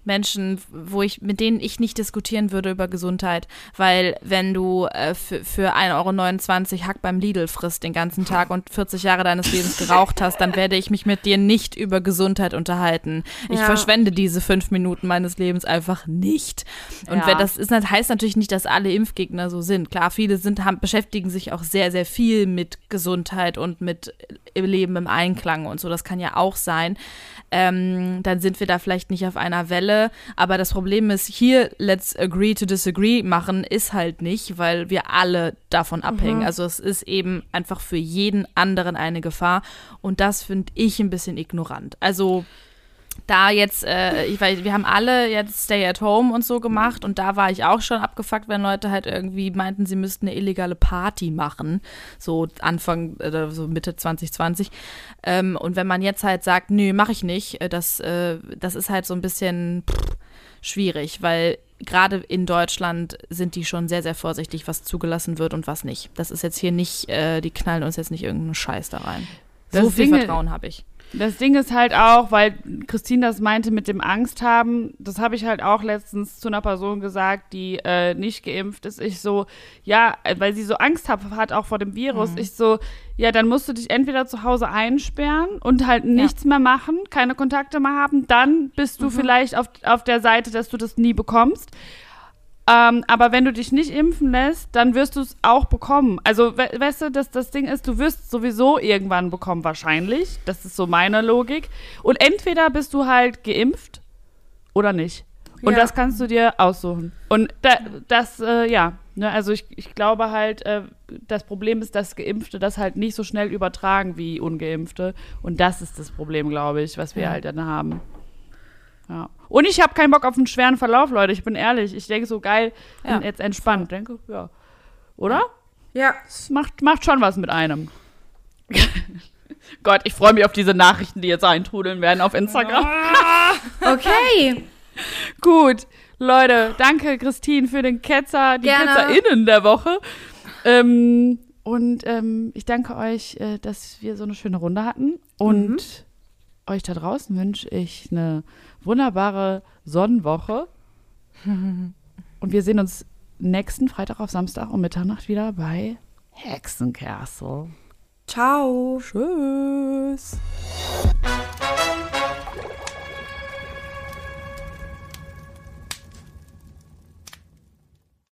Menschen, wo ich, mit denen ich nicht diskutieren würde über Gesundheit. Weil wenn du äh, für, für 1,29 Euro Hack beim Lidl frisst den ganzen Tag und 40 Jahre deines Lebens geraucht hast, dann werde ich mich mit dir nicht über Gesundheit unterhalten. Ich Ja. verschwende diese fünf Minuten meines Lebens einfach nicht. Und Ja. wenn das ist, heißt natürlich nicht, dass alle Impfgegner so sind. Klar, viele sind, haben, beschäftigen sich auch sehr, sehr viel mit Gesundheit und mit Leben im Einklang und so. Das kann ja auch sein ähm, dann sind wir da vielleicht nicht auf einer Welle. Aber das Problem ist, hier let's agree to disagree machen ist halt nicht, weil wir alle davon abhängen. Also es ist eben einfach für jeden anderen eine Gefahr. Und das finde ich ein bisschen ignorant. Also da jetzt, äh, ich weiß, wir haben alle jetzt Stay at Home und so gemacht und da war ich auch schon abgefuckt, wenn Leute halt irgendwie meinten, sie müssten eine illegale Party machen, so Anfang oder so Mitte 2020. Ähm, und wenn man jetzt halt sagt, nö, mache ich nicht, äh, das, äh, das ist halt so ein bisschen pff, schwierig, weil gerade in Deutschland sind die schon sehr, sehr vorsichtig, was zugelassen wird und was nicht. Das ist jetzt hier nicht, äh, die knallen uns jetzt nicht irgendeinen Scheiß da rein. Das so viel Ding- Vertrauen habe ich. Das Ding ist halt auch, weil Christine das meinte mit dem Angst haben, das habe ich halt auch letztens zu einer Person gesagt, die äh, nicht geimpft ist. Ich so, ja, äh, weil sie so Angst hat, hat auch vor dem Virus. Ich so, ja, dann musst du dich entweder zu Hause einsperren und halt nichts mehr machen, keine Kontakte mehr haben. Dann bist du vielleicht auf, auf der Seite, dass du das nie bekommst. Ähm, aber wenn du dich nicht impfen lässt, dann wirst du es auch bekommen. Also, we weißt du, dass das Ding ist, du wirst es sowieso irgendwann bekommen, wahrscheinlich. Das ist so meine Logik. Und entweder bist du halt geimpft oder nicht. Und Ja. das kannst du dir aussuchen. Und da, das, äh, ja, ne, also ich, ich glaube halt, äh, das Problem ist, dass Geimpfte das halt nicht so schnell übertragen wie Ungeimpfte. Und das ist das Problem, glaube ich, was wir halt dann haben. Ja. Und ich habe keinen Bock auf einen schweren Verlauf, Leute. Ich bin ehrlich. Ich denke so geil Ja. und jetzt entspannt. Denke, ja. Oder? Ja. Es macht, macht schon was mit einem. Gott, ich freue mich auf diese Nachrichten, die jetzt eintrudeln werden auf Instagram. Okay. Gut, Leute, danke Christine für den Ketzer, die Gerne. KetzerInnen der Woche. Ähm, und ähm, ich danke euch, äh, dass wir so eine schöne Runde hatten. Und euch da draußen wünsche ich eine wunderbare Sonnenwoche. und wir sehen uns nächsten Freitag auf Samstag um Mitternacht wieder bei Hexencastle. Ciao. Tschüss.